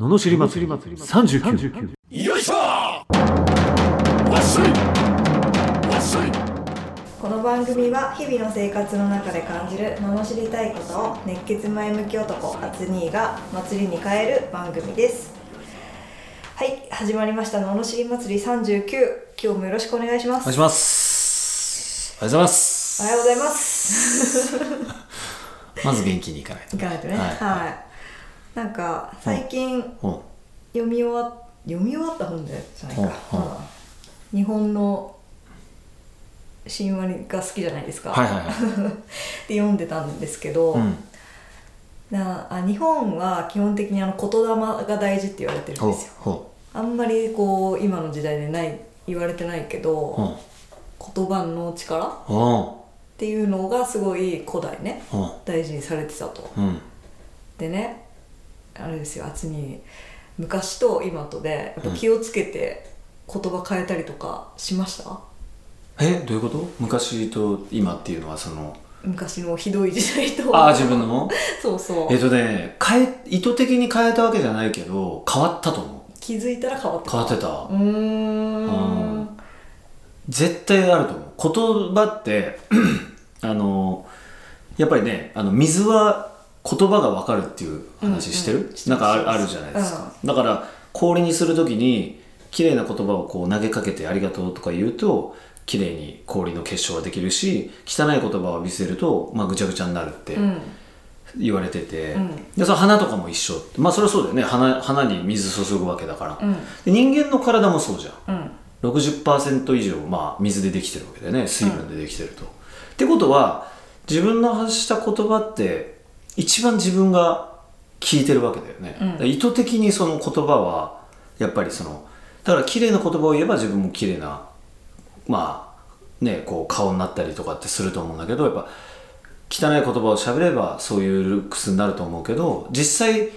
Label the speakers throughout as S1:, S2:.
S1: ののしり祭り。39
S2: よいしょ！わっしょい！わっしょい！
S3: この番組は日々の生活の中で感じる罵りたいことを熱血前向き男アツニーが祭りに変える番組です。はい始まりました。罵り祭り39今日もよろしくお願いします。
S2: お願いします。おはようございます。
S3: おはようございます
S2: まず元気にいかないと
S3: いかないとね。
S2: は
S3: はいい、なんか最近
S2: うん。
S3: 読み終わ読み終わった本でじゃないか、
S2: うん。うん。
S3: うん。日本の神話が好きじゃないですか、
S2: はいはいはい。
S3: で読んでたんですけど、
S2: うん。
S3: なあ日本は基本的にあの言霊が大事って言われてるんですよ。
S2: ほ
S3: あんまりこう今の時代でない言われてないけ
S2: う
S3: ど、
S2: うん。
S3: 言葉の力っ
S2: うん。
S3: ていうのがすごい古代ね
S2: うん。
S3: 大事にされてたと。
S2: うん。
S3: でねあれですよ厚に昔と今とでやっぱ気をつけて言葉変えたりとかしました、
S2: えどういうこと？昔と今っていうのはその
S3: 昔のひどい時代と。
S2: ああ自分の
S3: そうそう。
S2: えっとね変え意図的に変えたわけじゃないけど変わったと思う。
S3: 気づいたら変わってた。
S2: 変わってた。
S3: うーん。
S2: うん。絶対あると思う。言葉って あのやっぱりねあの水は言葉が分かるっていう話してる、
S3: うんうん。
S2: なんかあるじゃないですか、だから氷にする時に綺麗な言葉をこう投げかけてありがとうとか言うと綺麗に氷の結晶ができるし汚い言葉を浴びせると、まあ、ぐちゃぐちゃになるって
S3: うん。
S2: 言われてて、
S3: うん。
S2: でその花とかも一緒。まあそれはそうだよね。花花に水注ぐわけだから、
S3: うん。
S2: で人間の体もそうじゃん。
S3: うん。
S2: 60%以上、まあ、水でできてるわけでね。水分でできてると。ってことは自分の発した言葉って一番自分が聞いてるわけだよね、
S3: うん。
S2: 意図的にその言葉はやっぱりそのだから綺麗な言葉を言えば自分も綺麗なまあねこう顔になったりとかってすると思うんだけどやっぱ汚い言葉を喋ればそういうルックスになると思うけど実際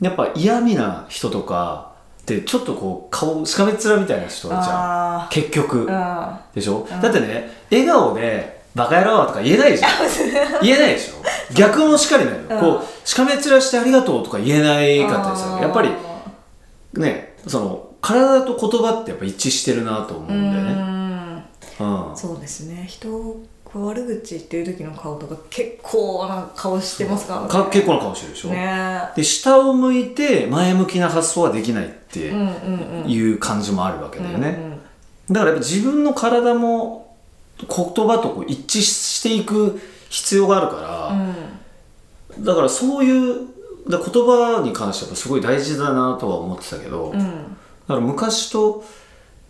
S2: やっぱ嫌味な人とかってちょっとこう顔しかめっ面みたいな人じゃん。
S3: あ
S2: 結局。でしょ、だってね笑顔で「バカ野郎」とか言えないじゃん。言えないでしょ。逆もしかりなのよ、
S3: うん。
S2: こうしかめっ面してありがとうとか言えないかったですよやっぱりねその体と言葉ってやっぱ一致してるなと思
S3: う
S2: うんだよね。うん。
S3: そうですね。人を悪口言ってる時の顔とか結構な顔してますからね。
S2: か結構な顔してるでしょ、
S3: ね。
S2: で下を向いて前向きな発想はできないっていう感じもあるわけだよね、だからやっぱ自分の体も言葉とこう一致していく必要があるから、だからそういう言葉に関してはすごい大事だなとは思ってたけど、だ
S3: うん。
S2: から昔と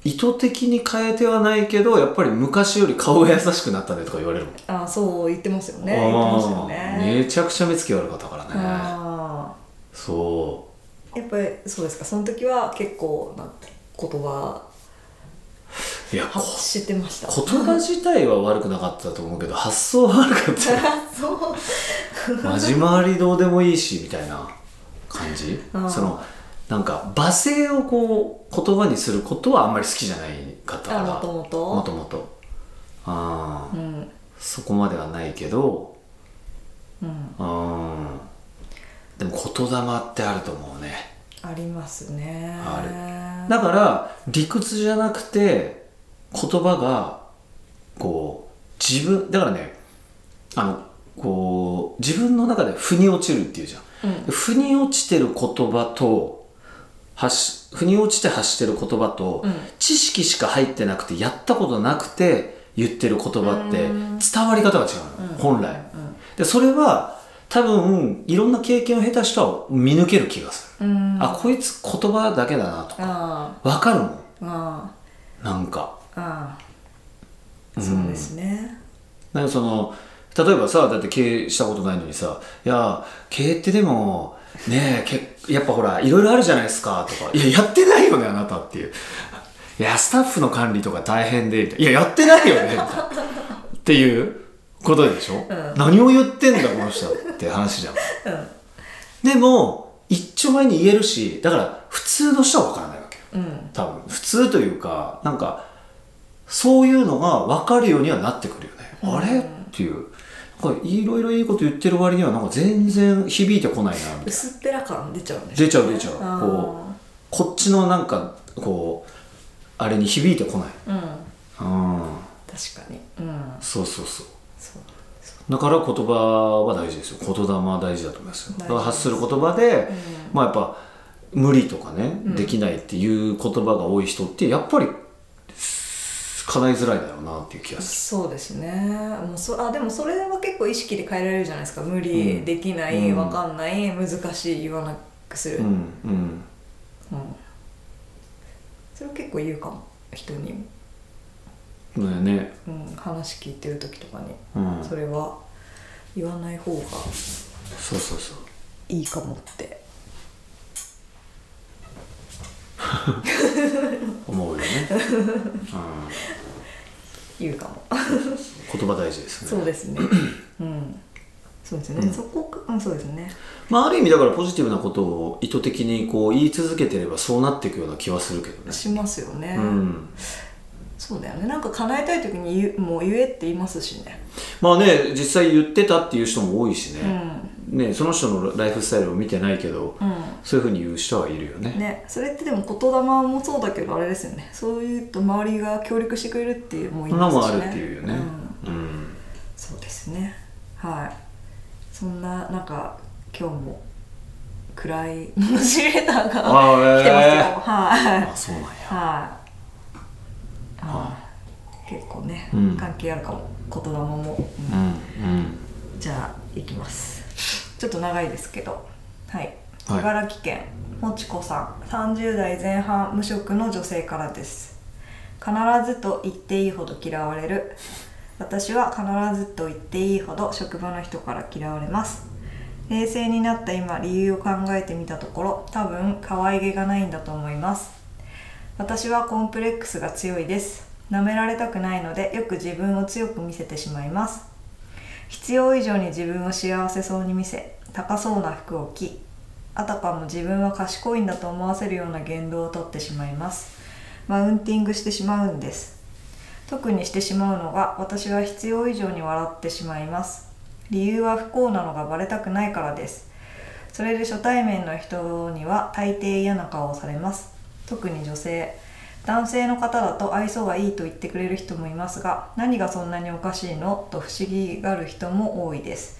S2: 意図的に変えてはないけどやっぱり昔より顔が優しくなったねとか言われるもん。
S3: あそう言ってますよね。言ってますよね。
S2: めちゃくちゃ目つき悪かったからね。
S3: あ
S2: そ
S3: ーやっぱりそうですか。その時は結構な言葉
S2: ういやこ
S3: 発してました。
S2: 言葉自体は悪くなかったと思うけど発想は悪かった。よ
S3: そう。
S2: 交回りどうでもいいしみたいな感じ。
S3: あー
S2: そのなんか罵声をこう言葉にすることはあんまり好きじゃないかったから。
S3: あもともと？
S2: もともと。ああ、
S3: うん。
S2: そこまではないけど。
S3: うん。
S2: うん。でも言霊ってあると思うね。
S3: ありますね。
S2: あだから理屈じゃなくて言葉がこう自分だからねあのこう自分の中で腑に落ちるっていうじゃん。
S3: うん。
S2: 腑に落ちてる言葉と腑に落ちて発してる言葉と、
S3: うん。
S2: 知識しか入ってなくてやったことなくて言ってる言葉って
S3: うん。
S2: 伝わり方が違うの、
S3: うん。
S2: 本来でそれは多分いろんな経験を経た人は見抜ける気がする、
S3: うん。
S2: あこいつ言葉だけだなとか
S3: あ
S2: わかるもん。なんか
S3: ーあー
S2: うん
S3: そうですね。
S2: なんかその例えばさだって経営したことないのにさ「いや経営ってでもねえけやっぱほらいろいろあるじゃないですか」とか「いややってないよねあなた」っていう「いやスタッフの管理とか大変で」みたいな「いややってないよね」みたいな。っていうことでしょ、
S3: うん。
S2: 何を言ってんだこの人って話じゃん。
S3: うん。
S2: でも一丁前に言えるしだから普通の人は分からないわけよ。
S3: うん。
S2: 多分。普通というかなんかそういうのが分かるようにはなってくるよね、
S3: うん。
S2: あれ？っていう。いろいろいいこと言ってる割にはなんか全然響いてこないなみたいな。
S3: 薄っぺら感出ちゃうんです
S2: 出ちゃう出ちゃう。こうこっちのなんかこうあれに響いてこない。
S3: うん。
S2: うん。
S3: 確かに。うん。
S2: そうそうそう。
S3: そう。
S2: だから言葉は大事ですよ。言霊は大事だと思いますよ。だから発する言葉で、まあやっぱ無理とかね、できないっていう言葉が多い人ってやっぱり叶いづらいだろうなっていう気がす
S3: そうですね。もうそあでもそれは結構意識で変えられるじゃないですか。無理、
S2: うん。
S3: できない、
S2: うん。
S3: わかんない難しい言わなくする、
S2: るうんうん。
S3: うん。それを結構言うかも人に。も、
S2: ねね。
S3: うん、話聞いてる時とかに、
S2: うん。
S3: それは言わない方が
S2: そうそうそう。
S3: いいかもって。
S2: 思うよね、
S3: 言うかも。
S2: うん、言葉大事ですね。
S3: そうですね。うん。そうですね、そこかうんそうですね。
S2: まあ、ある意味だからポジティブなことを意図的にこう言い続けてればそうなっていくような気はするけどね。
S3: しますよね、
S2: うん。
S3: そうだよね。なんか叶えたい時に言うもう言えって言いますしね。
S2: まあね実際言ってたっていう人も多いし
S3: う
S2: ね,、
S3: ん
S2: ねその人のライフスタイルを見てないけど、
S3: うん。
S2: そういうふうに言う人はいるよね。
S3: ね、それってでも言霊もそうだけどあれですよね。そういうと周りが協力してくれるっていうもう
S2: そんなもんあ
S3: し
S2: るっていうよね。
S3: うん。
S2: うん、
S3: そうですね。はい。そんななんか今日も暗いモチベーターが
S2: あ
S3: 来てますよ、はい。
S2: あそうなんや。
S3: はい、はい。結構ね、
S2: うん。
S3: 関係あるかも。言霊も、うん。
S2: うん。うん。
S3: じゃあいきますちょっと長いですけど。はい。
S2: はい。
S3: 茨城県もちこさん。30代前半無職の女性からです。必ずと言っていいほど嫌われる。私は必ずと言っていいほど職場の人から嫌われます。冷静になった今理由を考えてみたところ多分可愛げがないんだと思います。私はコンプレックスが強いです。舐められたくないのでよく自分を強く見せてしまいます必要以上に自分を幸せそうに見せ高そうな服を着あたかも自分は賢いんだと思わせるような言動をとってしまいます。マウンティングしてしまうんです。特にしてしまうのが私は必要以上に笑ってしまいます。理由は不幸なのがバレたくないからです。それで初対面の人には大抵嫌な顔をされます。特に女性。男性の方だと愛想がいいと言ってくれる人もいますが何がそんなにおかしいの？と不思議がる人も多いです。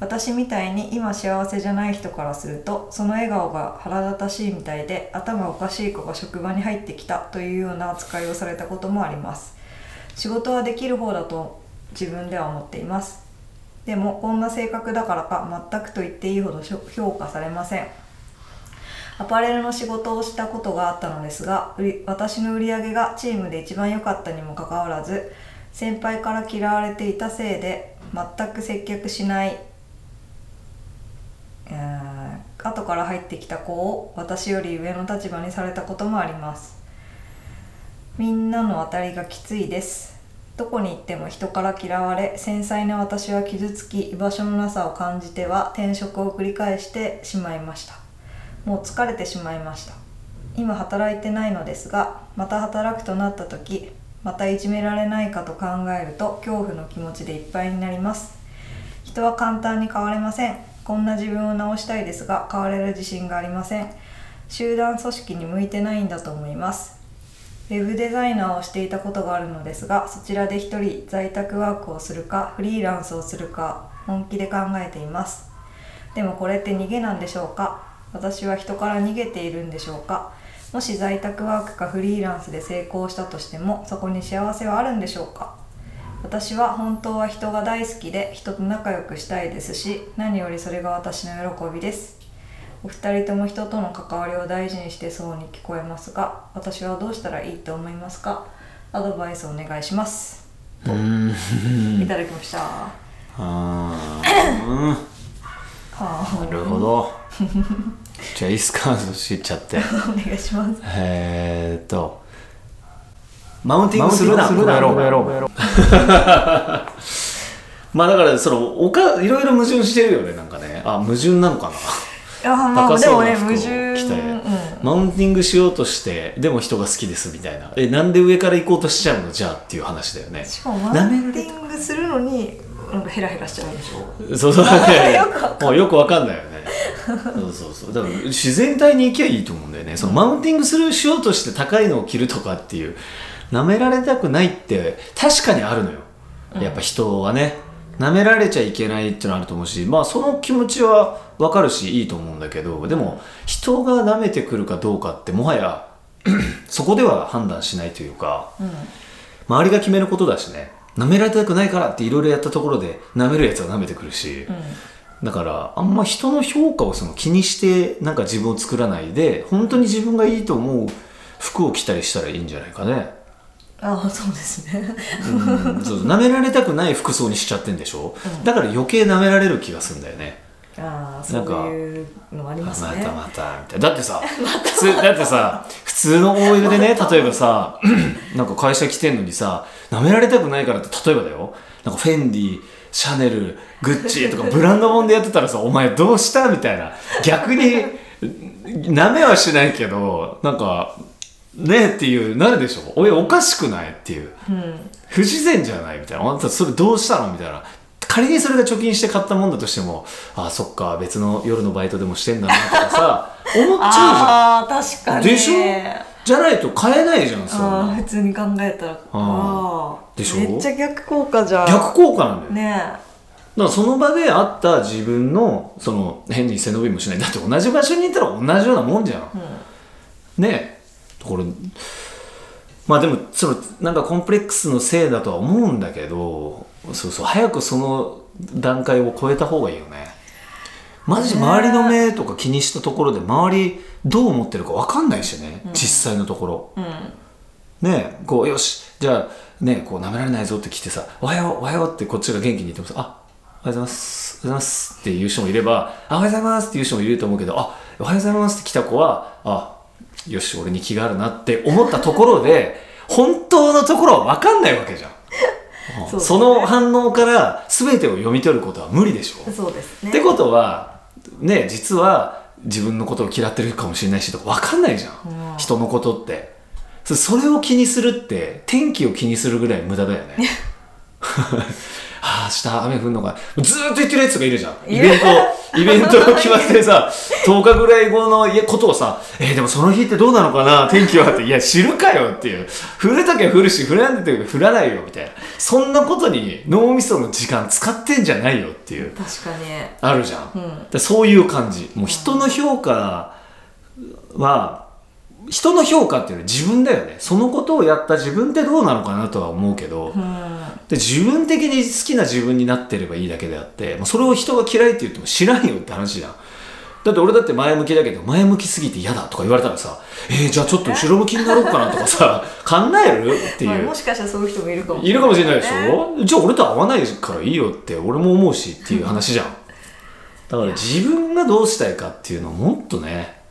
S3: 私みたいに今幸せじゃない人からするとその笑顔が腹立たしいみたいで頭おかしい子が職場に入ってきたというような扱いをされたこともあります。仕事はできる方だと自分では思っています。でもこんな性格だからか全くと言っていいほど評価されません。アパレルの仕事をしたことがあったのですが私の売り上げがチームで一番良かったにもかかわらず先輩から嫌われていたせいで全く接客しない、後から入ってきた子を私より上の立場にされたこともあります。みんなの当たりがきついです。どこに行っても人から嫌われ繊細な私は傷つき居場所のなさを感じては転職を繰り返してしまいました。もう疲れてしまいました。今働いてないのですがまた働くとなった時またいじめられないかと考えると恐怖の気持ちでいっぱいになります。人は簡単に変われません。こんな自分を直したいですが変われる自信がありません。集団組織に向いてないんだと思います。ウェブデザイナーをしていたことがあるのですがそちらで一人在宅ワークをするかフリーランスをするか本気で考えています。でもこれって逃げなんでしょうか？私は人から逃げているんでしょうか？もし在宅ワークかフリーランスで成功したとしてもそこに幸せはあるんでしょうか？私は本当は人が大好きで人と仲良くしたいですし何よりそれが私の喜びです。お二人とも人との関わりを大事にしてそうに聞こえますが私はどうしたらいいと思いますか？アドバイスお願いします。
S2: うん。
S3: いただきました。
S2: あ。なるほどじゃあいいっすか？知っちゃって。
S3: お願いします。
S2: えーっとマウンティングするな
S1: するな
S2: この野郎。まあだからそのおかいろいろ矛盾してるよねなんかね。あ矛盾なのかな？い
S3: やまあ
S2: 高
S3: でもね矛盾
S2: 着て、
S3: うん。
S2: マウンティングしようとしてでも人が好きですみたいな。えなんで上から行こうとしちゃうの？じゃあっていう話だよね。
S3: しかもマウンティングするのになんかヘラヘラしちゃうんでしょ？
S2: そうそう。
S3: よくわかん
S2: もうよくわかんないよねそうそうそう。だから自然体に行きゃいいと思うんだよね。そのマウンティングするしようとして高いのを着るとかっていう舐められたくないって確かにあるのよ。やっぱ人はね。舐められちゃいけないっていうのはあると思うしまあその気持ちはわかるしいいと思うんだけどでも人が舐めてくるかどうかってもはや そこでは判断しないというか、周りが決めることだしね。舐められたくないからっていろいろやったところで舐めるやつは舐めてくるし、だからあんま人の評価をその気にしてなんか自分を作らないで本当に自分がいいと思う服を着たりしたらいいんじゃないかね、
S3: ああそうですね。
S2: うん、そう舐められたくない服装にしちゃってんでしょ、だから余計舐められる気がするんだよね。
S3: ああそういうのありますね。
S2: またまたみたいな。だってさ 普通だってさ普通の OL でね例えばさ なんか会社来てんのにさ舐められたくないからって例えばだよ。なんかフェンディシャネルグッチとかブランドもんでやってたらさお前どうしたみたいな。逆に舐めはしないけどなんかねえっていうなるでしょ。おいおかしくない？っていう。不自然じゃない？みたいな。あんたそれどうしたの？みたいな。仮にそれが貯金して買ったもんだとしてもあそっか別の夜のバイトでもしてんだなとかさ思っちゃ
S3: ああ確かに。
S2: うじゃんでしょ？じゃないと買えないじゃんそん
S3: ああ
S2: な
S3: 普通に考えたら。ああ
S2: でしょ？
S3: めっちゃ逆効果じゃん。
S2: 逆効果なんだよ、
S3: ね
S2: だからその場であった自分のその変に背伸びもしない。だって同じ場所にいたら同じようなもんじゃん、ねえ。これまあでもそのなんかコンプレックスのせいだとは思うんだけどそうそう早くその段階を超えた方がいいよねマジ周りの目とか気にしたところで周りどう思ってるか分かんないしね、実際のところ、ねえこうよしじゃあねこう舐められないぞって来てさ「おはようおはよう」ってこっちが元気に言ってもさ「あおはようございますおはようございます」っていう人もいれば「あおはようございます」っていう人もいると思うけど「あおはようございます」って来た子は「あよし俺に気があるな」って思ったところで 本当のところは分かんないわけじゃん。
S3: そう
S2: その反応から全てを読み取ることは無理でしょ。
S3: そうですね。
S2: ってことはね実は自分のことを嫌ってるかもしれないしとか分かんないじゃん、
S3: うん。
S2: 人のことって。そそれを気にするって天気を気にするぐらい無駄だよね はあ明日雨降るのか。ずーっと言ってるやつがいるじゃん。イベント イベントが決まってさ10日ぐらい後のことをさえーでもその日ってどうなのかな？天気はって。いや知るかよっていう。降るときは降るし降らないときは降らないよみたいな。そんなことに脳みその時間使ってんじゃないよっていう。
S3: 確かに。
S2: あるじゃん、
S3: うん。
S2: でそういう感じ。もう人の評価は人の評価っていうのは自分だよね。そのことをやった自分ってどうなのかなとは思うけど、
S3: うん
S2: で自分的に好きな自分になってればいいだけであってもうそれを人が嫌いって言っても知らんよって話じゃん。だって俺だって前向きだけど前向きすぎて嫌だとか言われたらさえー、じゃあちょっと後ろ向きになろうかなとかさ 考える？っていう、
S3: まあ、もしかしたらそういう人もいるかも。
S2: いるかもしれないでし
S3: ね。
S2: ょ、じゃあ俺と合わないからいいよって俺も思うしっていう話じゃん。だから自分がどうしたいかっていうのをもっとね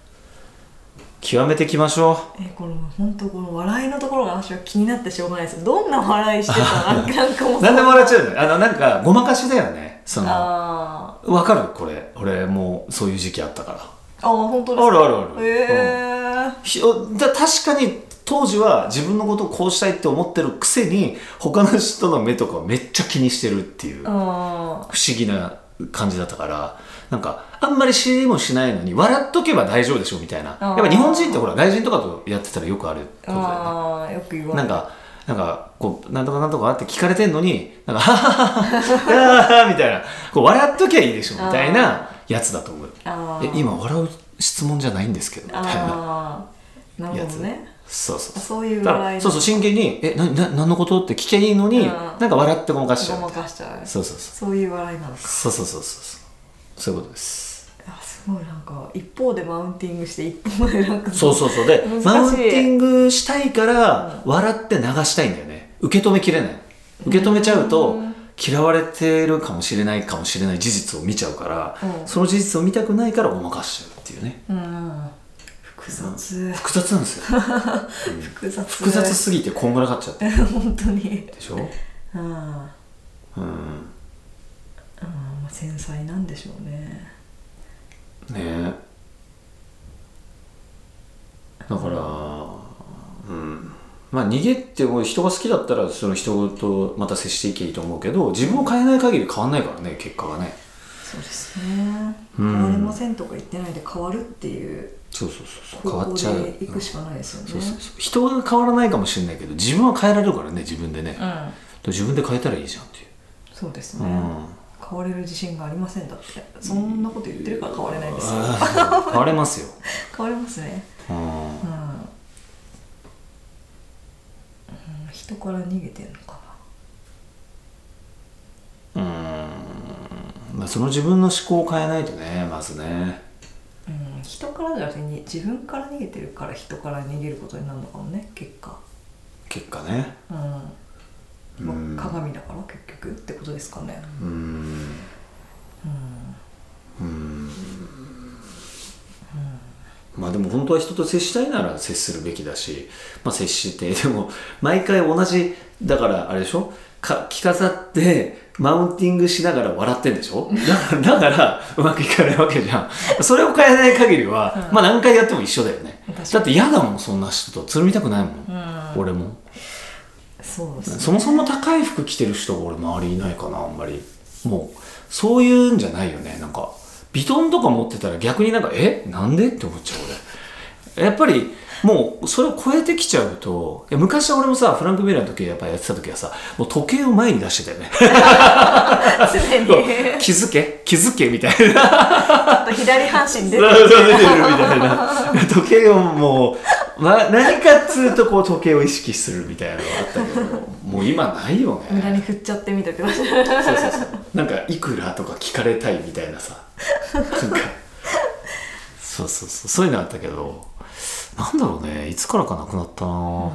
S2: 極めていきましょ
S3: えこの本当この笑いのところが私は気になってしょうがないです。どんな笑いしてた？ら なんか
S2: 何でも笑っちゃうんだよあのなんかごまかしだよね。そのわかる？これ。俺もうそういう時期あったから。
S3: あ本当ですか？
S2: あるあるある。
S3: へえ
S2: ひおだ確かに当時は自分のことをこうしたいって思ってるくせに他の人の目とかをめっちゃ気にしてるっていう。
S3: あ
S2: 不思議な感じだったからなんかあんまり知りもしないのに笑っとけば大丈夫でしょみたいな。やっぱ日本人ってほら外人とかとやってたらよくあることだよね。
S3: あーよく言われる。
S2: なんかなんかこうなんとかなんとかって聞かれてんのになんか「はははははは」みたいな。こう笑っときゃいいでしょみたいなやつだと思う。え今笑う質問じゃないんですけどみたいなやつ
S3: ほどね
S2: そうそうそう。
S3: そういう
S2: そうそう真剣に「えなな何のこと?」って聞きゃいいのに、
S3: うん。
S2: なんか笑ってごまかしちゃう。
S3: ごまかしちゃう。
S2: そうそうそう。
S3: そういう笑いなのか。
S2: そうそうそうそう。そうそういうことです。
S3: あすごいなんか一方でマウンティングして一方でなんか
S2: そうそうそう。でマウンティングしたいから笑って流したいんだよね。受け止めきれない。受け止めちゃうと嫌われてるかもしれないかもしれない事実を見ちゃうから、
S3: うん。
S2: その事実を見たくないからごまかしちゃうっていうね。
S3: うん複雑。
S2: 複雑なんですよ。
S3: 複雑。
S2: 複雑すぎてこんがらがっちゃって。
S3: 本当に。
S2: でしょ？
S3: うんうん。
S2: うん
S3: まあ繊細なんでしょうね。
S2: ね。えだからうん。まあ逃げってもう人が好きだったらその人とまた接していけばいいと思うけど自分を変えない限り変わんないからね結果がね。
S3: そうですね。
S2: うん。
S3: 変われませんとか言ってないで変わるっていう
S2: そうそうそうそう。変わ
S3: 方
S2: っちゃう。
S3: 向でいくしかないですよね。
S2: そうそうそう。人が変わらないかもしれないけど自分は変えられるからね自分でね、
S3: うん。
S2: 自分で変えたらいいじゃんっていう。
S3: そうですね、
S2: うん。
S3: 変われる自信がありませんだって。そんなこと言ってるから変われないですよ。
S2: あー変われますよ、
S3: 変わりますね。
S2: うん。
S3: うん、うん、人から逃げてんのか
S2: うん。まあ、その自分の思考を変えないとねまずね。
S3: な、うん、人からじゃなくてに自分から逃げてるから人から逃げることになるのかもね結果。
S2: 結果ね。
S3: うん、
S2: うん。
S3: まあ、鏡だから結局？ってことですかね。
S2: うん。
S3: うん。
S2: うん。まあでも本当は人と接したいなら接するべきだし、まあ、接してでも毎回同じだからあれでしょ？か着飾ってマウンティングしながら笑ってんでしょ？だからだからうまくいかないわけじゃん。それを変えない限りは、まあ何回やっても一緒だよね。だって嫌だもんそんな人とつるみたくないもん、
S3: うん。
S2: 俺も。
S3: そうですね。
S2: そもそも高い服着てる人が俺周りいないかなあんまり。もうそういうんじゃないよね。なんかビトンとか持ってたら逆になんかえ？なんで？って思っちゃう俺。やっぱりもうそれを超えてきちゃうといや昔は俺もさフランク・ミュラーの時やっぱやってた時はさもう時計を前に出してたよね。
S3: 常に。
S2: 気づけ？気づけ？みたいな。
S3: 左半身出て
S2: るみたいな。時計をもう、ま、何かっつうとこう時計を意識するみたいなのがあったけどもう今ないよね。
S3: 無駄に振っちゃってみたけど
S2: そうそうそう。なんかいくらとか聞かれたいみたいなさ。なんか。そうそうそう。そういうのあったけどなんだろうねいつからかなくなったな、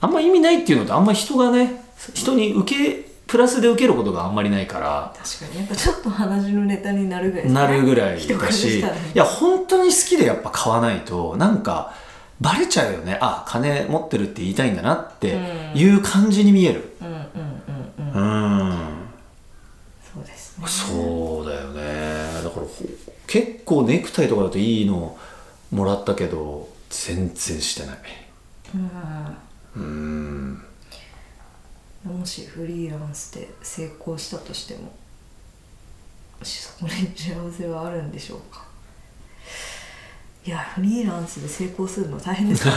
S2: あんま意味ないっていうのとあんま人がね人に受けプラスで受けることがあんまりないから。
S3: 確かに。やっぱちょっと話のネタになるぐらいね。
S2: なるぐらいだし、
S3: ね。
S2: いや本当に好きでやっぱ買わないとなんかバレちゃうよね。あ金持ってるって言いたいんだなっていう感じに見える。
S3: うんうんうんうん。
S2: うん。
S3: そうですね。
S2: そうだよね。だからほ結構ネクタイとかだといいのもらったけど全然してない。うん。
S3: うん。もしフリーランスで成功したとしてもそこに幸せはあるんでしょうか？いやフリーランスで成功するの大変です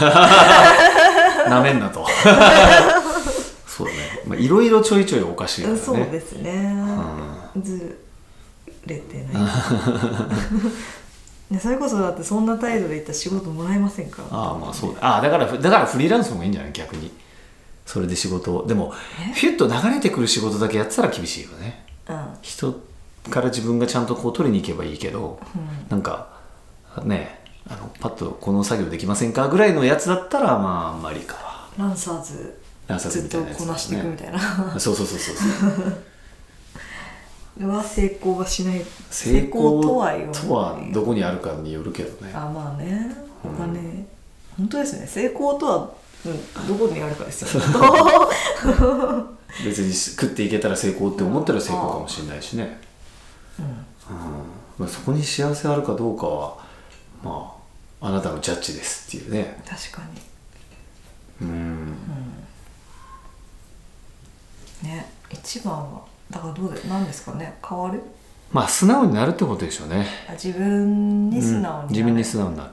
S2: なめんなと。そうだね。まあいろいろちょいちょいおかしいからね。
S3: そうですね、ずれてない ねそれこそだってそんな態度でいったら仕事もらえませんから。
S2: ああまあそう。だああだからだからフリーランスの方がいいんじゃない？逆に。それで仕事を。でもフィュッと流れてくる仕事だけやってたら厳しいよね。
S3: うん。
S2: 人から自分がちゃんとこう取りに行けばいいけど、なんかねあのパッとこの作業できませんかぐらいのやつだったらまああんまりか。
S3: ランサーズ
S2: ランサーズ
S3: ずっと
S2: みたいなやつ
S3: こなしていくみたいな。
S2: そうそうそうそうそう
S3: は成功はしない。
S2: 成功
S3: とは言わない。
S2: とはどこにあるかによるけどね。
S3: あまあね。お金、本当ですね。成功とは、うん、どこにあるかですよ
S2: 別に食っていけたら成功って思ったら成功かもしれないしね、うん。まあ、そこに幸せあるかどうかはまああなたのジャッジですっていうね。
S3: 確か
S2: うん。
S3: にね。一番はだからどうでなんですかね？変わる？
S2: まあ素直になるってことでしょうね。
S3: あ自分に素直になる、
S2: うん自分に素直になる。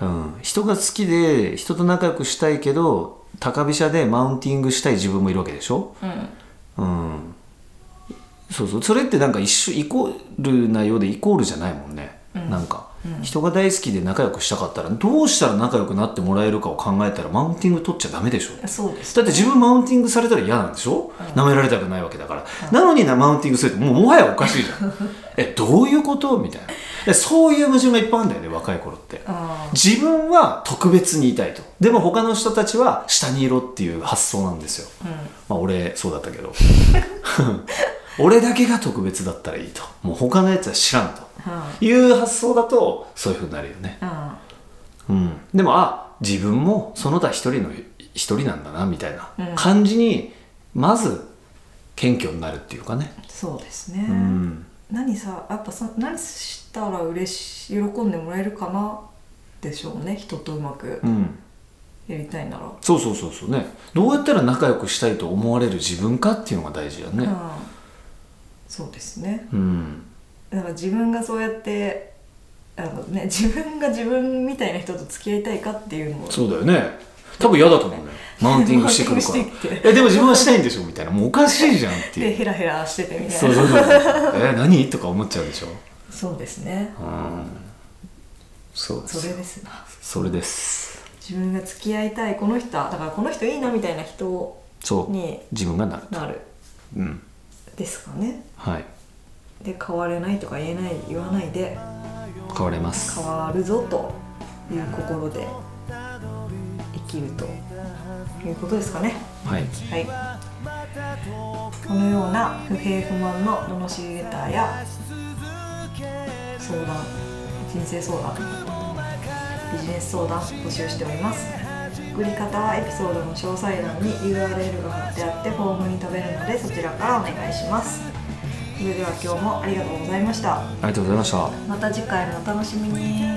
S2: うん、人が好きで人と仲良くしたいけど高飛車でマウンティングしたい自分もいるわけでしょ？
S3: うん。
S2: うん。そうそう。それってなんか一緒イコールなようでイコールじゃないもんね、なんか、人が大好きで仲良くしたかったらどうしたら仲良くなってもらえるかを考えたらマウンティング取っちゃダメでしょ。
S3: そうです
S2: だって自分マウンティングされたら嫌なんでしょ、舐められたくないわけだから、なのになマウンティングするってもうもはやおかしいじゃん。えどういうこと？みたいな。でそういう矛盾がいっぱいあるんだよね若い頃って。
S3: あ
S2: 自分は特別にいたいと。でも他の人たちは下にいろっていう発想なんですよ、まあ俺そうだったけど。俺だけが特別だったらいいと。もう他のやつは知らんと。
S3: は
S2: いう発想だとそういうふうになるよね。
S3: あ
S2: うん、でもあ自分もその他一人の一人なんだなみたいな
S3: うん。
S2: 感じにまず謙虚になるっていうかね、
S3: そうですね、
S2: うん、
S3: 何さやっぱそ何したら嬉しい喜んでもらえるかなでしょうね人とうまく。
S2: うん。
S3: やりたいなら、
S2: そうそうそうそうね。どうやったら仲良くしたいと思われる自分かっていうのが大事やね。
S3: うん。そうですね。
S2: うん
S3: だから自分がそうやってあの、ね、自分が自分みたいな人と付き合いたいかっていうのも
S2: そうだよね。多分嫌だと思うね。マウンティングしてくるから。えでも自分はしたいんでしょみたいな。もうおかしいじゃんっていう。
S3: でヘラヘラしててみたいな。
S2: そうそうそう。え何？とか思っちゃうでしょ。
S3: そうですね。
S2: うん。そうです
S3: それですな。
S2: それです。
S3: 自分が付き合いたいこの人だからこの人いいなみたいな人
S2: そう。
S3: に
S2: 自分がなる
S3: なる。
S2: うん。
S3: ですかね。
S2: はい
S3: で変われないとか言えない言わないで
S2: 変われます。
S3: 変わるぞという心で生きるということですかね。
S2: はい。
S3: はい。このような不平不満の罵りレターや相談人生相談ビジネス相談募集しております。送り方はエピソードの詳細欄に URL が貼ってあってフォームに飛べるのでそちらからお願いしますそれでは今日もありがとうございました。
S2: ありがとうございました。
S3: また次回もお楽しみに